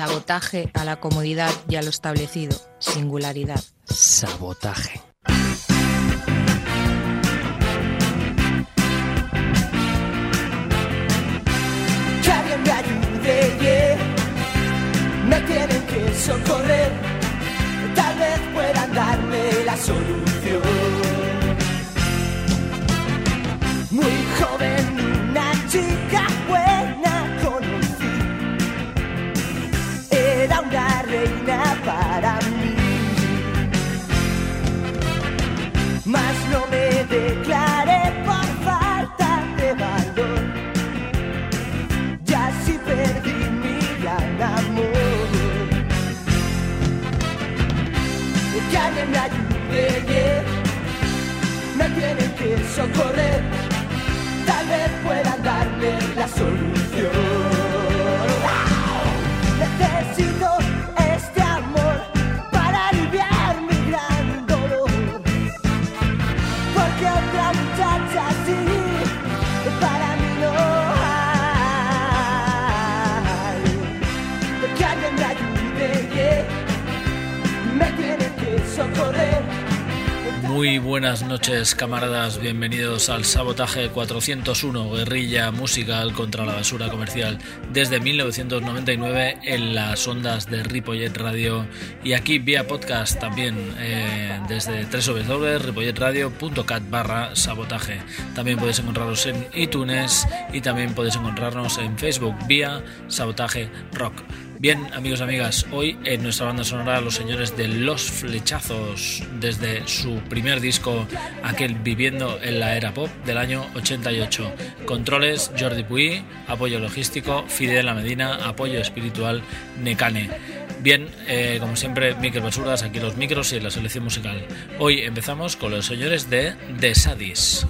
Sabotaje a la comodidad y a lo establecido. Singularidad. Sabotaje. Que alguien me ayude, yeah. me tienen que socorrer, tal vez puedan darme la solución. Muy joven, reina para mí. Mas no me declaré por falta de valor. Ya sí perdí mi gran amor. Que alguien me ayude, yeah. me tienen que socorrer. Tal vez puedan darme la solución. Muy buenas noches, camaradas. Bienvenidos al Sabotaje 401, guerrilla musical contra la basura comercial, desde 1999 en las ondas de Ripollet Radio y aquí vía podcast también eh, desde www.ripolletradio.cat barra sabotaje. También podéis encontrarnos en iTunes y también podéis encontrarnos en Facebook vía Sabotaje Rock. Bien, amigos y amigas, hoy en nuestra banda sonora los señores de Los Flechazos, desde su primer disco, aquel Viviendo en la Era Pop del año 88. Controles, Jordi Puy, apoyo logístico, Fidel La Medina, apoyo espiritual, Necane. Bien, eh, como siempre, Miquel Basuras, aquí los micros y la selección musical. Hoy empezamos con los señores de The Sadis.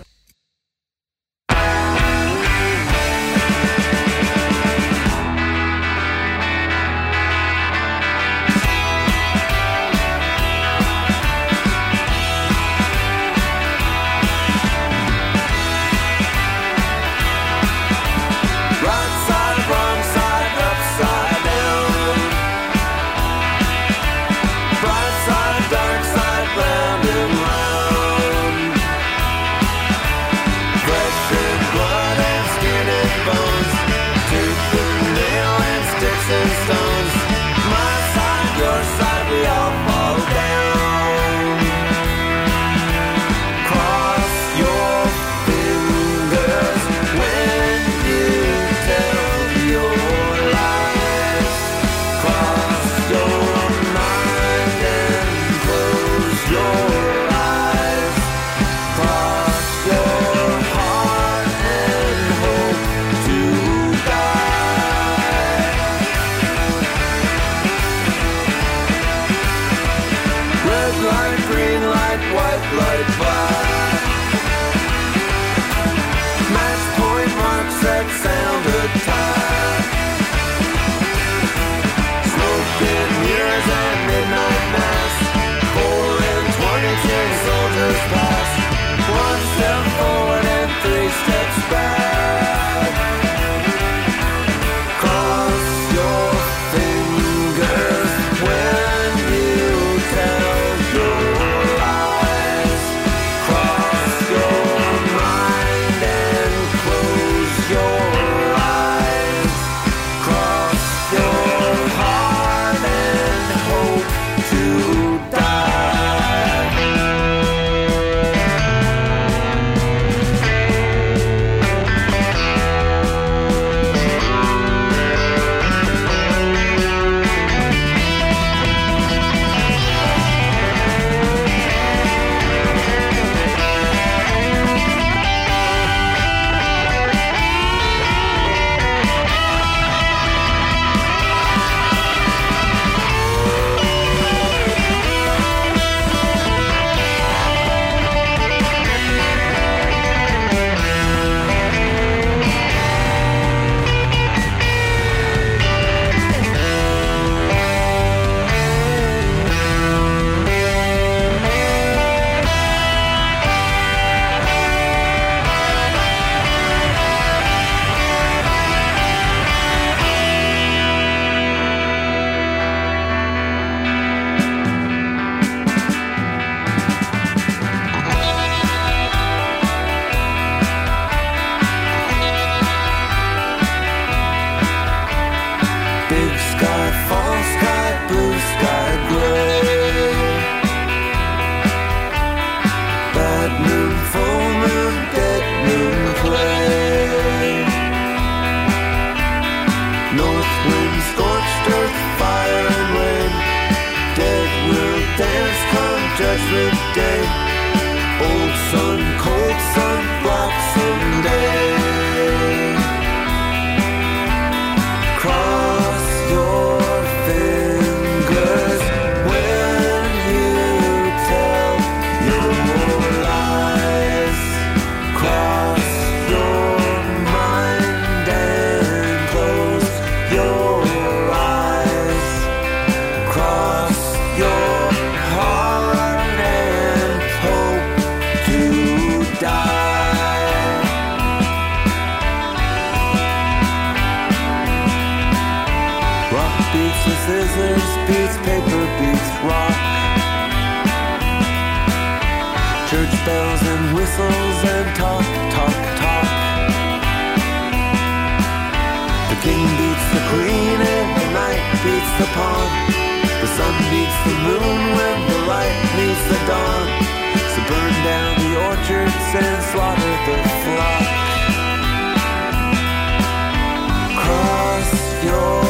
Whistles and talk, talk, talk. The king beats the queen and the night beats the pawn. The sun beats the moon when the light meets the dawn. So burn down the orchards and slaughter the flock. Cross your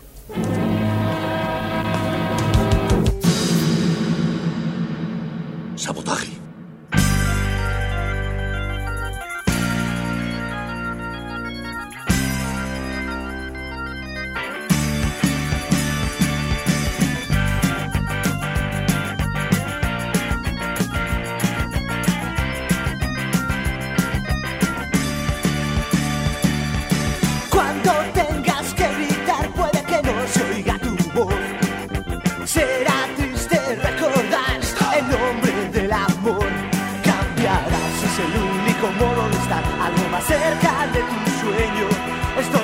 Algo más cerca de tu sueño.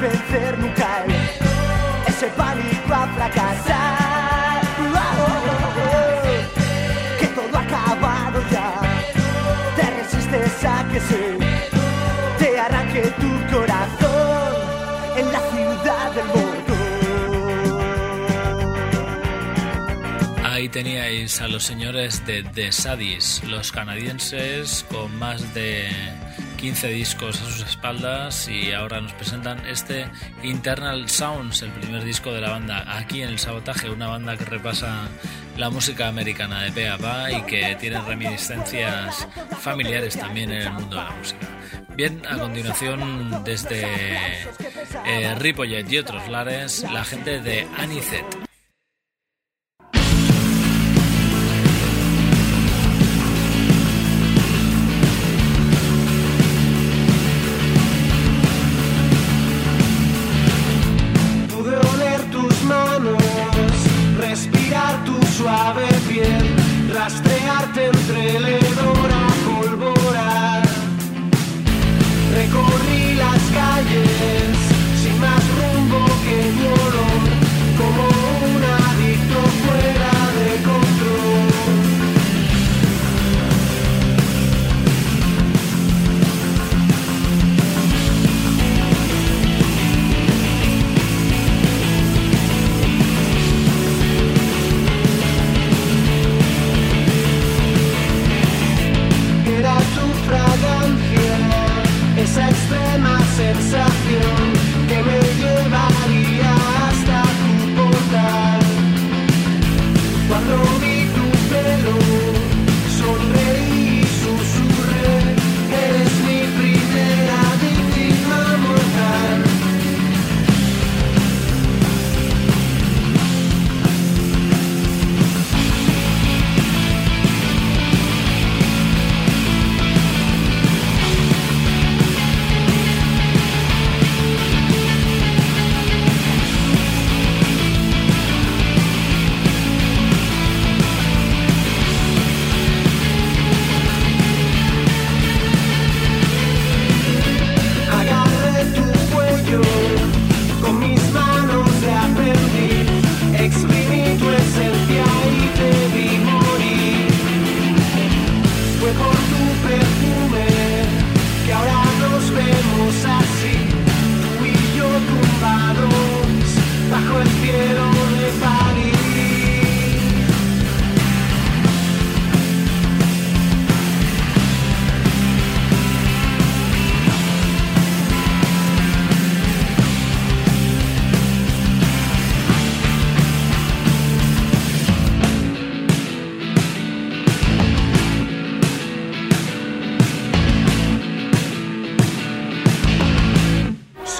Vencer nunca el- ese pánico a fracasar. Que todo ha acabado ya te resistes a que se te arranque tu corazón en la ciudad del motor. Ahí teníais a los señores de The Sadis, los canadienses con más de 15 discos a sus espaldas y ahora nos presentan este Internal Sounds, el primer disco de la banda aquí en el Sabotaje, una banda que repasa la música americana de pe a pa y que tiene reminiscencias familiares también en el mundo de la música. Bien, a continuación desde eh, y otros lares, la gente de Anicet.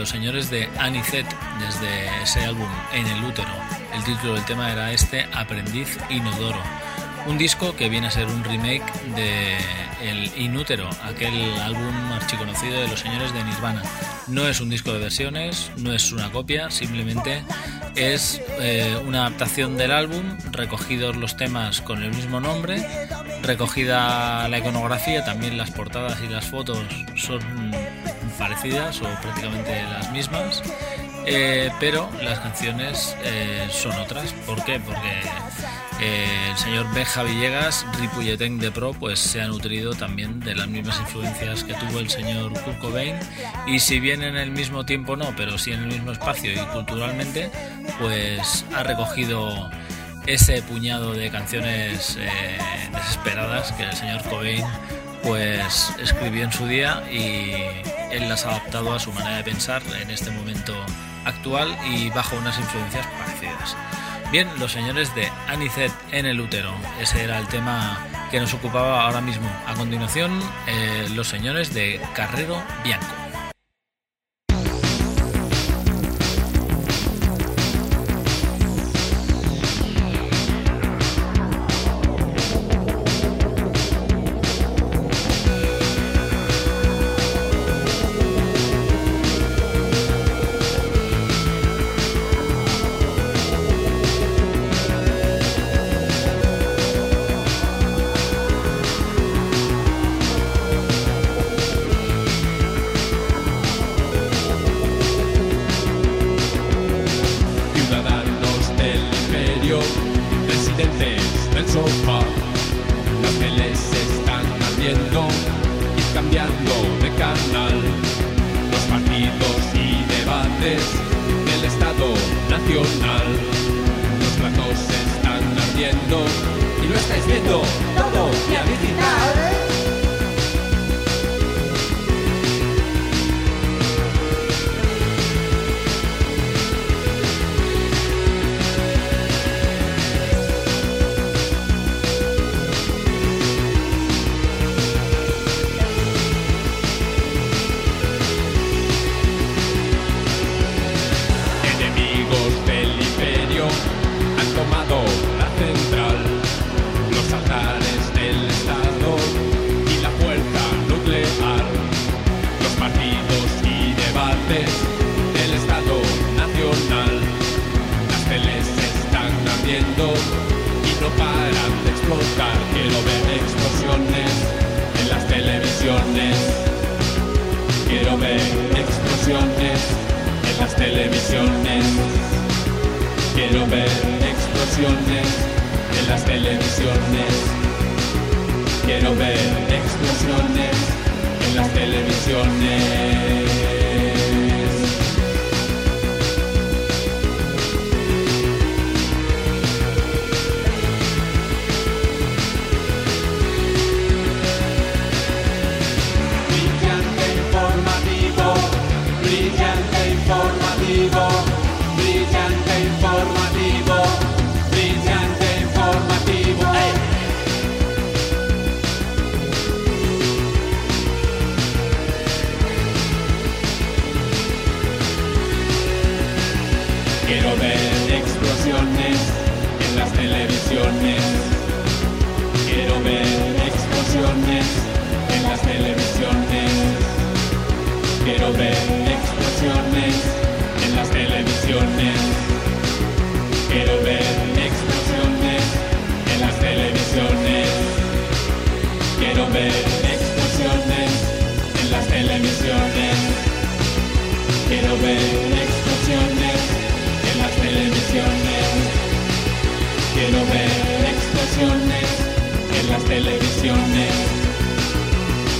los señores de Anicet desde ese álbum En el útero. El título del tema era este, Aprendiz Inodoro. Un disco que viene a ser un remake de El Inútero, aquel álbum archiconocido de los señores de Nirvana. No es un disco de versiones, no es una copia, simplemente es eh, una adaptación del álbum, recogidos los temas con el mismo nombre, recogida la iconografía, también las portadas y las fotos son parecidas o prácticamente las mismas, eh, pero las canciones eh, son otras. ¿Por qué? Porque eh, el señor Benja Villegas, Ripolleteng de Pro, pues se ha nutrido también de las mismas influencias que tuvo el señor Kurt Cobain y si bien en el mismo tiempo no, pero sí en el mismo espacio y culturalmente, pues ha recogido ese puñado de canciones eh, desesperadas que el señor Cobain pues escribió en su día y él las ha adaptado a su manera de pensar en este momento actual y bajo unas influencias parecidas. Bien, los señores de Anicet en el útero, ese era el tema que nos ocupaba ahora mismo. A continuación, eh, los señores de Carrero Bianco. Explosiones en las televisiones. Quiero ver explosiones en las televisiones. Quiero ver explosiones en las televisiones. Quiero ver explosiones en las televisiones.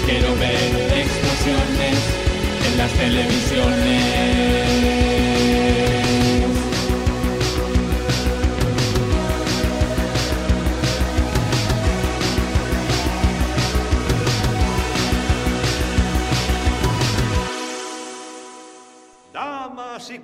Quiero ver explosiones en las televisiones.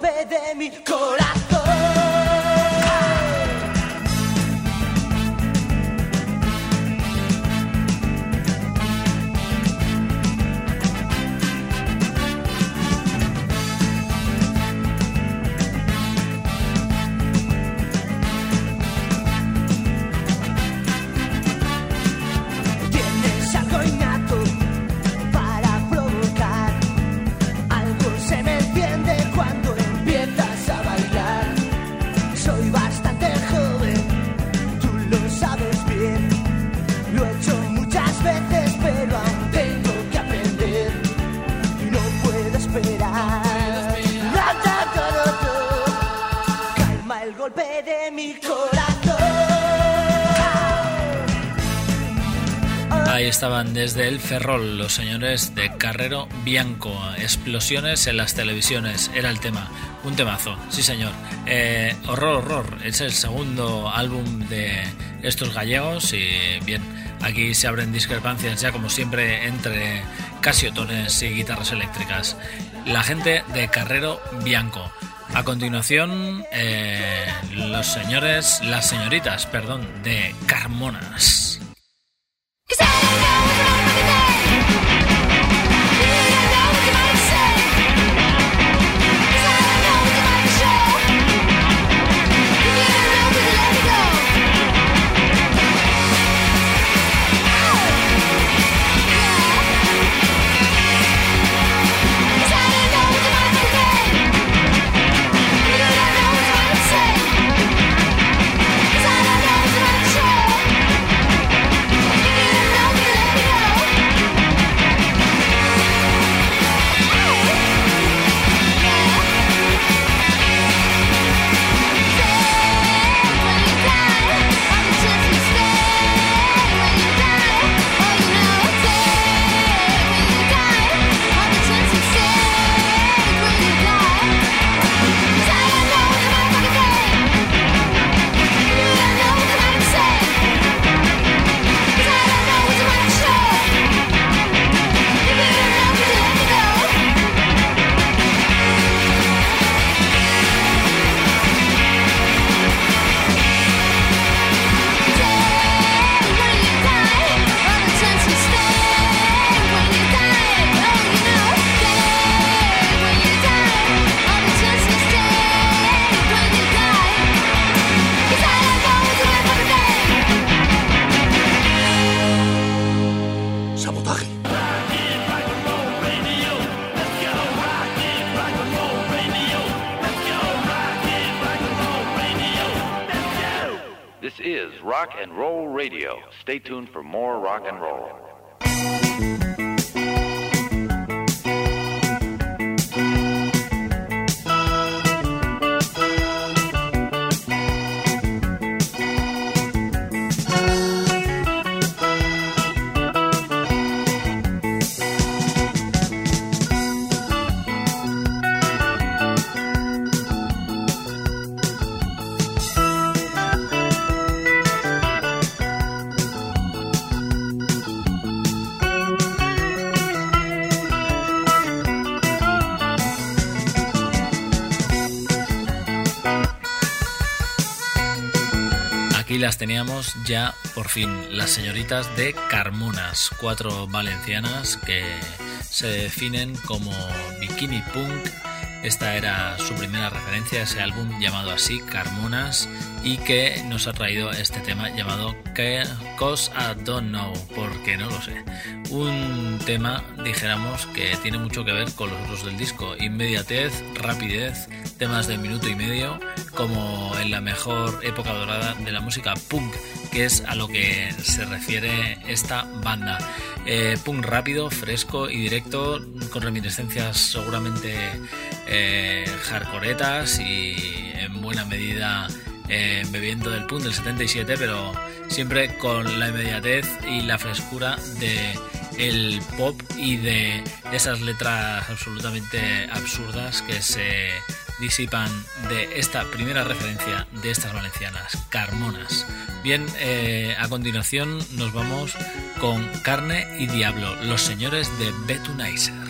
Golpe de mi corazón. Estaban desde el Ferrol los señores de Carrero Bianco. Explosiones en las televisiones. Era el tema. Un temazo, sí señor. Eh, horror, horror. Es el segundo álbum de estos gallegos y bien, aquí se abren discrepancias ya como siempre entre casiotones y guitarras eléctricas. La gente de Carrero Bianco. A continuación, eh, los señores, las señoritas, perdón, de Carmonas. Teníamos ya por fin, las señoritas de Carmonas, cuatro valencianas que se definen como bikini punk. Esta era su primera referencia, ese álbum llamado así, Carmonas, y que nos ha traído este tema llamado Cause I Don't Know, porque no lo sé. Un tema, dijéramos, que tiene mucho que ver con los otros del disco. Inmediatez, rapidez, temas de minuto y medio, como en la mejor época dorada de la música punk, que es a lo que se refiere esta banda. Eh, punk rápido, fresco y directo, con reminiscencias seguramente eh, hardcoretas y en buena medida eh, bebiendo del punk del 77, pero siempre con la inmediatez y la frescura de el pop y de esas letras absolutamente absurdas que se disipan de esta primera referencia de estas valencianas, Carmonas. Bien, eh, a continuación nos vamos con Carne y Diablo, los señores de Betunizer.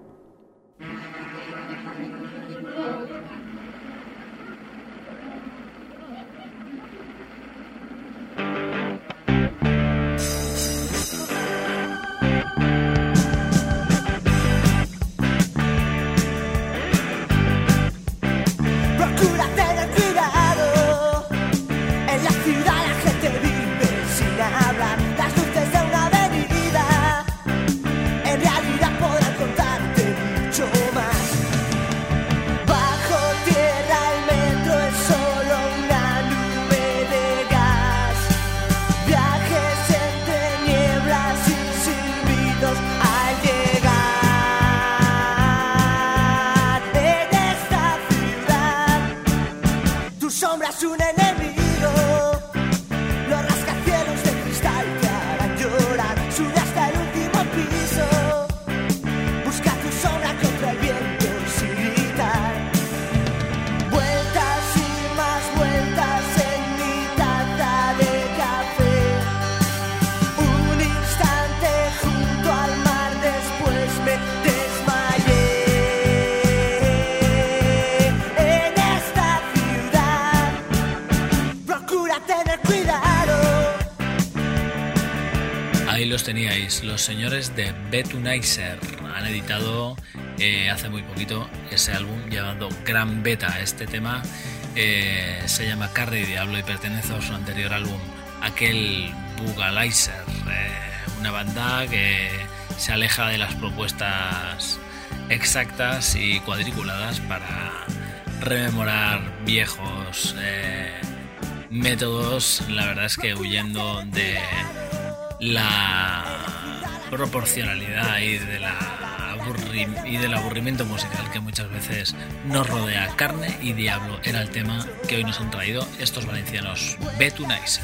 Teníais, los señores de Betunizer. Han editado eh, hace muy poquito ese álbum llamado Gran Beta. Este tema eh, se llama Carne y Diablo y pertenece a su anterior álbum, aquel Bugalizer. eh, una banda que se aleja de las propuestas exactas y cuadriculadas para rememorar viejos métodos, la verdad es que huyendo de la proporcionalidad y, de la y del aburrimiento musical que muchas veces nos rodea. Carne y Diablo era el tema que hoy nos han traído estos valencianos Betunizer.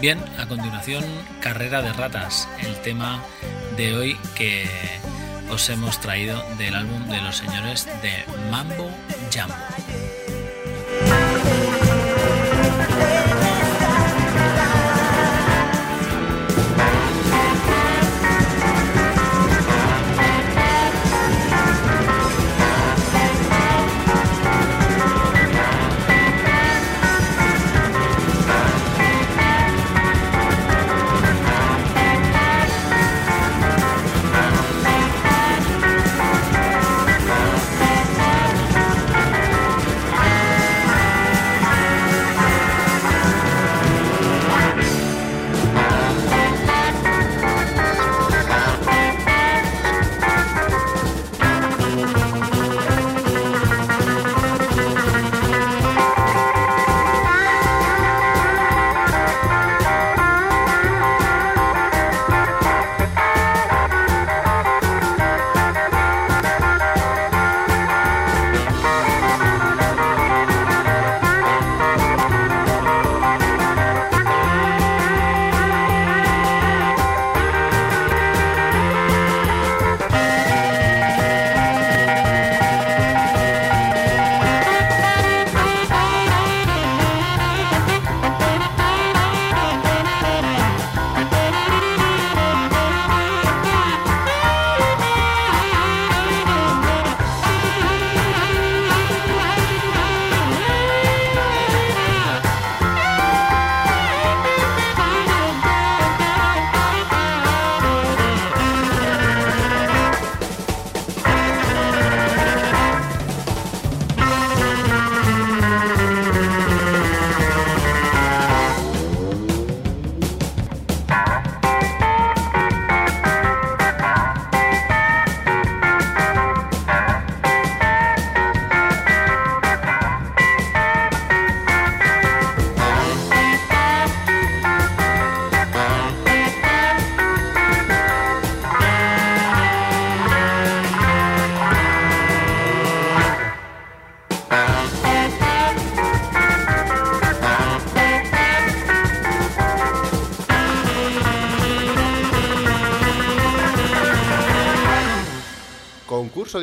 Bien, a continuación, Carrera de Ratas, el tema de hoy que os hemos traído del álbum de los señores de Mambo Jambo.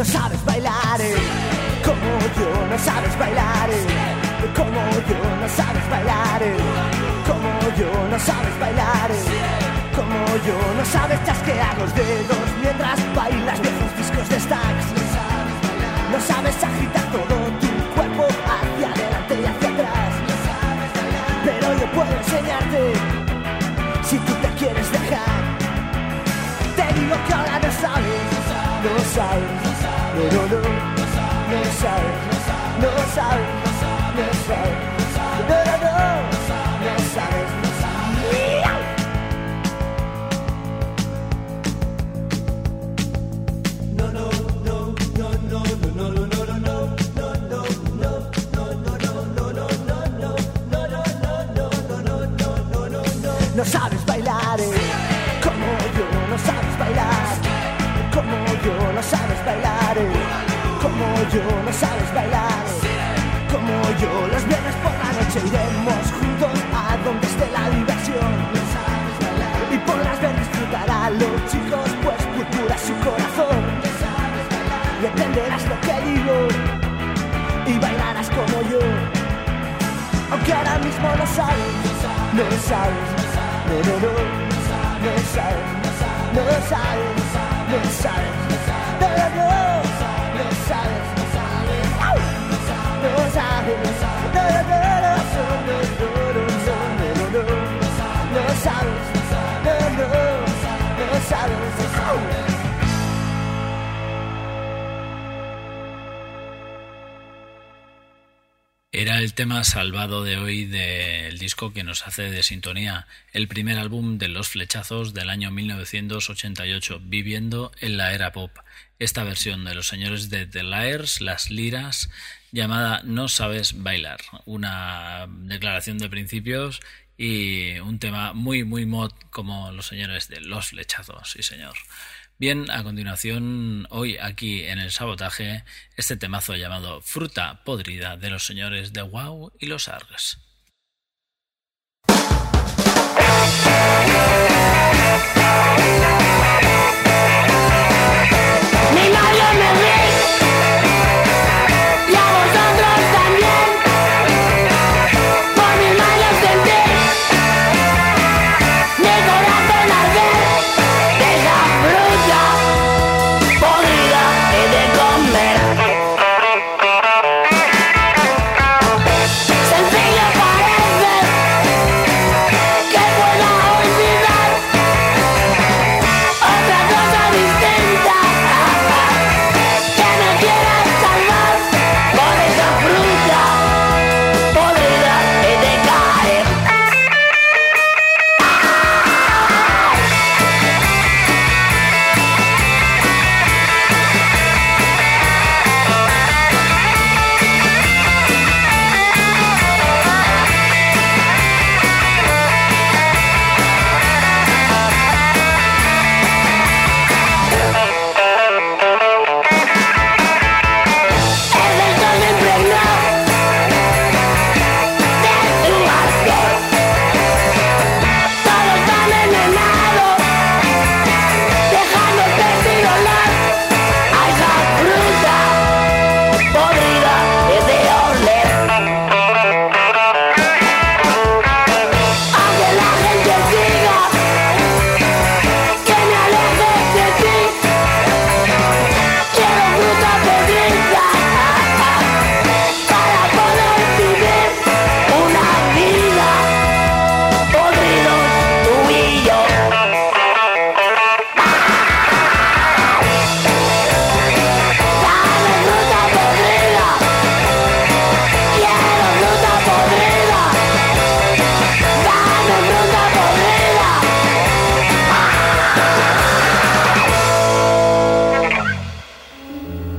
No sabes bailar eh, como yo, no sabes bailar eh, como yo, no sabes bailar eh, como yo, no sabes bailar como yo, no sabes chasquear los dedos mientras bailas viejos discos de stacks. No sabes agitar todo tu cuerpo hacia adelante y hacia atrás. Pero yo puedo enseñarte si tú te quieres dejar. Te digo que ahora no sabes, no sabes, pero no, no sabe, no sabe, no sabe. No, no, no, no sabes, no sabes. No, no, no, no, no, no, no, no. No sabes bailar eh, como yo, no sabes bailar como yo, no sabes bailar yo no sabes bailar. Como yo los viernes por la noche iremos juntos a donde esté la diversión. Y podrás ver disfrutar a los chicos, pues purpura su corazón. Y entenderás lo que digo y bailarás como yo. Aunque ahora mismo no sabes, no sabes, no, no, no, no sabes, no sabes, no sabes, no, no, Era el tema salvado de hoy del disco que nos hace de sintonía, el primer álbum de Los Flechazos del año 1988, Viviendo en la Era Pop. Esta versión de los señores de The Liars, Las Liras, llamada No Sabes Bailar, una declaración de principios y un tema muy, muy mod como los señores de Los Flechazos, sí señor. Bien, a continuación, hoy aquí en el sabotaje, este temazo llamado Fruta Podrida de los señores de Wow y los Args. Mi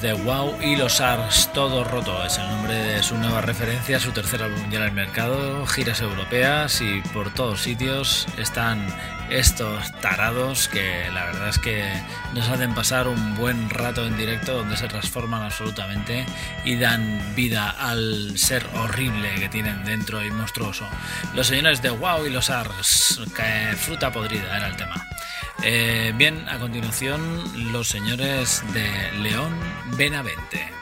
De Wow y los Ars Todo Roto. Es el nombre de su nueva referencia, su tercer álbum ya en el mercado, giras europeas y por todos sitios están estos tarados que la verdad es que nos hacen pasar un buen rato en directo donde se transforman absolutamente y dan vida al ser horrible que tienen dentro y monstruoso. Los señores de Wow y los Ars, que fruta podrida era el tema. Eh, bien, a continuación, los señores de León Benavente.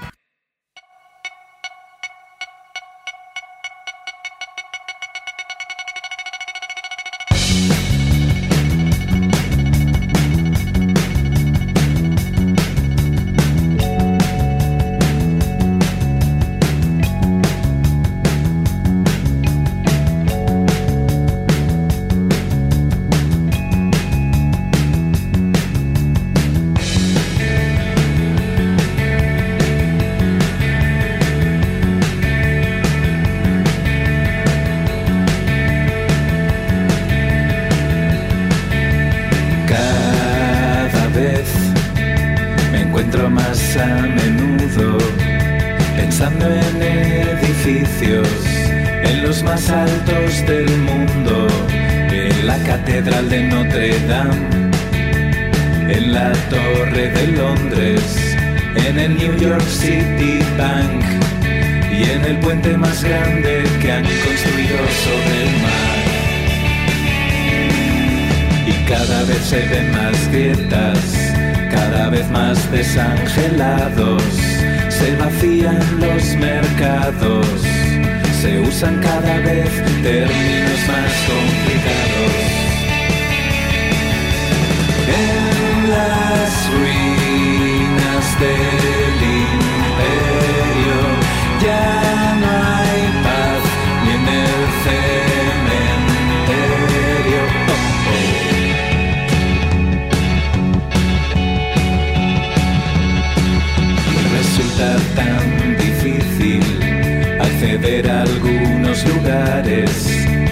En edificios, en los más altos del mundo, en la Catedral de Notre Dame, en la Torre de Londres, en el New York City Bank y en el puente más grande que han construido sobre el mar. Y cada vez se ven más grietas, cada vez más desangelados, se vacían los mercados, se usan cada vez términos más complicados. En las ruinas del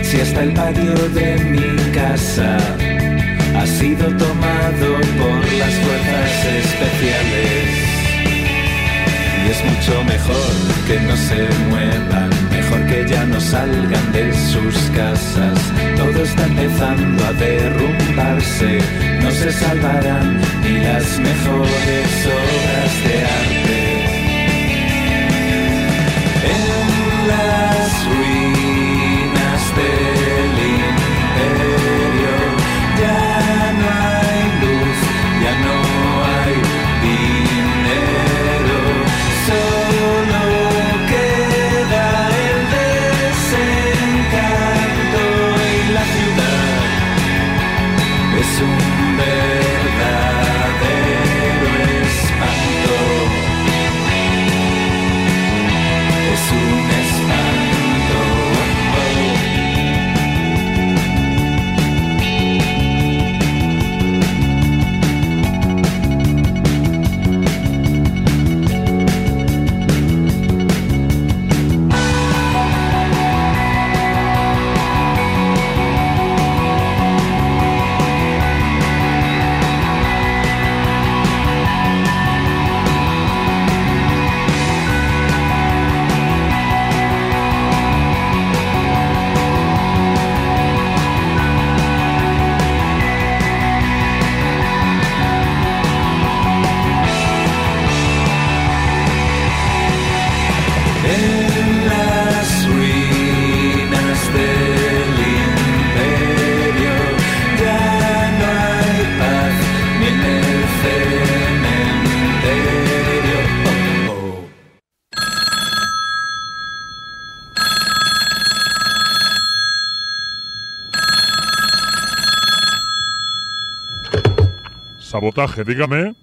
si hasta el patio de mi casa ha sido tomado por las fuerzas especiales. Y es mucho mejor que no se muevan, mejor que ya no salgan de sus casas. Todo está empezando a derrumbarse, no se salvarán ni las mejores obras de arte. En las ruinas Dígame.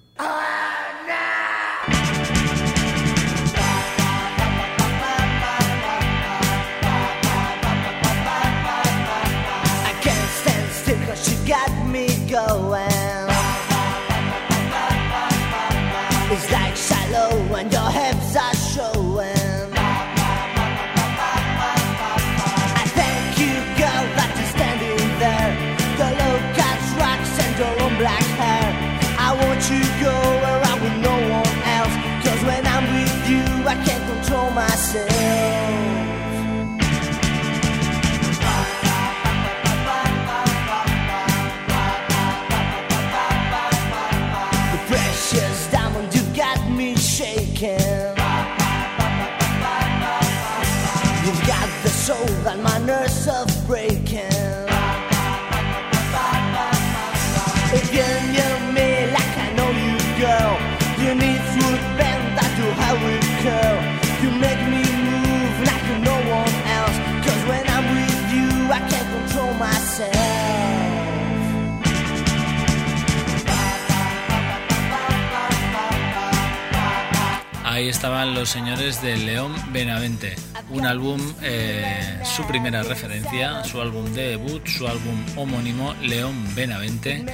Estaban los señores de León Benavente, un álbum, eh, su primera referencia, su álbum de debut, su álbum homónimo León Benavente,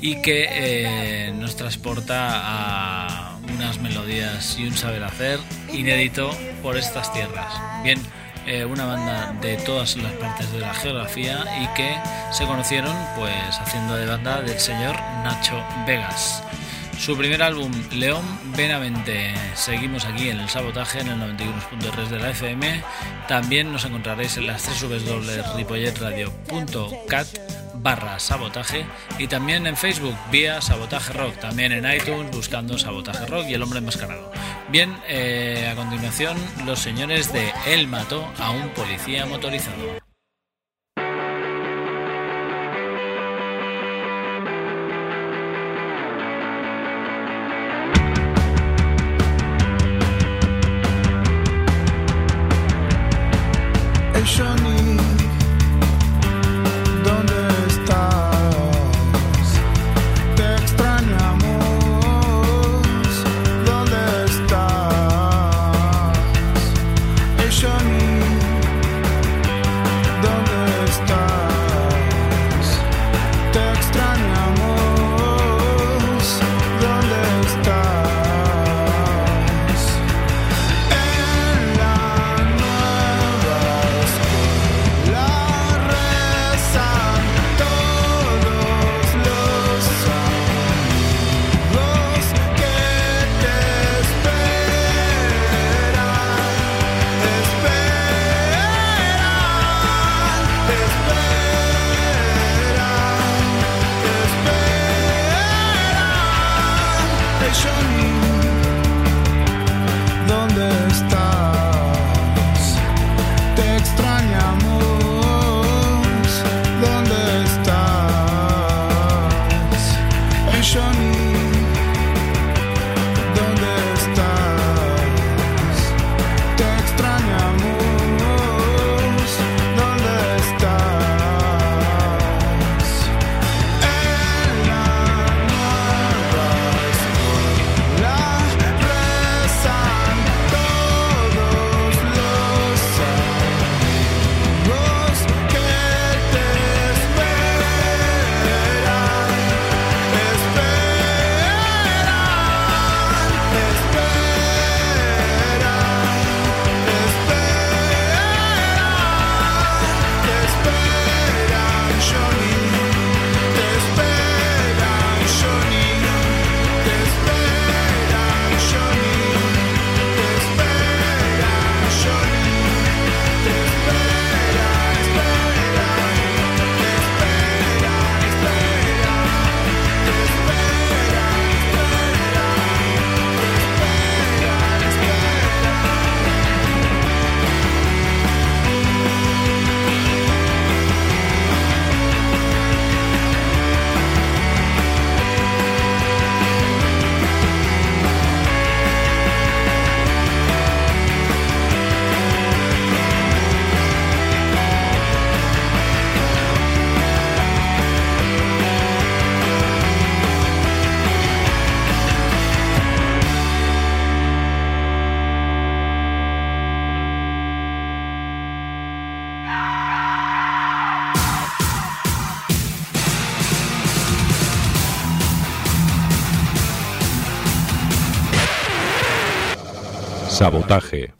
y que eh, nos transporta a unas melodías y un saber hacer inédito por estas tierras. Bien, eh, una banda de todas las partes de la geografía y que se conocieron pues haciendo de banda del señor Nacho Vegas. Su primer álbum, León Benavente. Seguimos aquí en el sabotaje en el 91.3 de la FM. También nos encontraréis en las www.ripolletradio.cat barra sabotaje y también en Facebook vía sabotaje rock, también en iTunes buscando sabotaje rock y el hombre enmascarado. Bien, eh, a continuación los señores de Él mató a un policía motorizado. Sabotaje.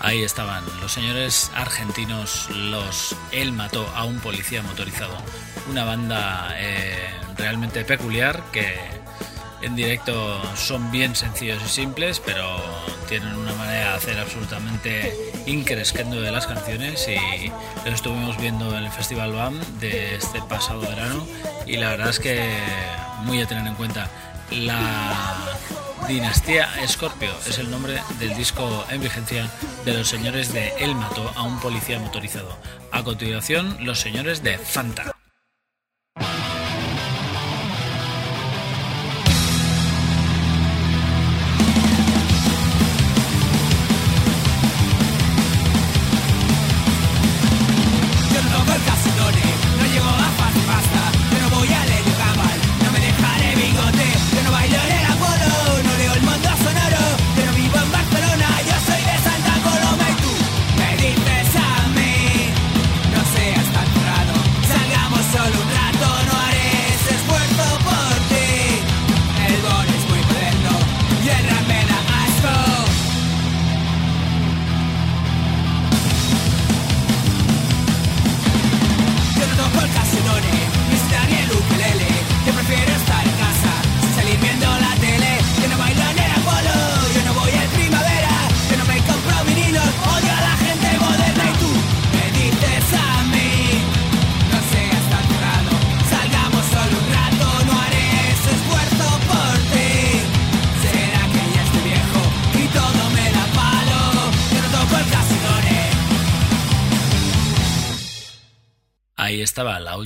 Ahí estaban los señores argentinos, los Él mató a un policía motorizado, una banda eh, realmente peculiar que en directo son bien sencillos y simples, pero tienen una manera de hacer absolutamente increscendo de las canciones y lo estuvimos viendo en el Festival BAM de este pasado verano y la verdad es que muy a tener en cuenta. La Dinastía Scorpio es el nombre del disco en vigencia de los señores de El mató a un policía motorizado. A continuación, los señores de Fanta.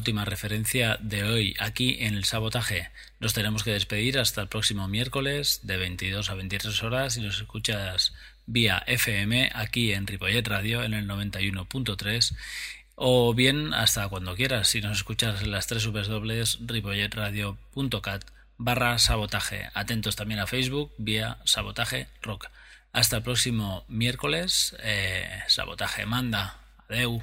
Última referencia de hoy aquí en el sabotaje. Nos tenemos que despedir hasta el próximo miércoles de 22 a 23 horas y nos escuchas vía FM aquí en Ripollet Radio en el 91.3 o bien hasta cuando quieras si nos escuchas en las tres ripolletradio.cat barra sabotaje. Atentos también a Facebook vía sabotaje rock. Hasta el próximo miércoles. eh, sabotaje manda. Adeu.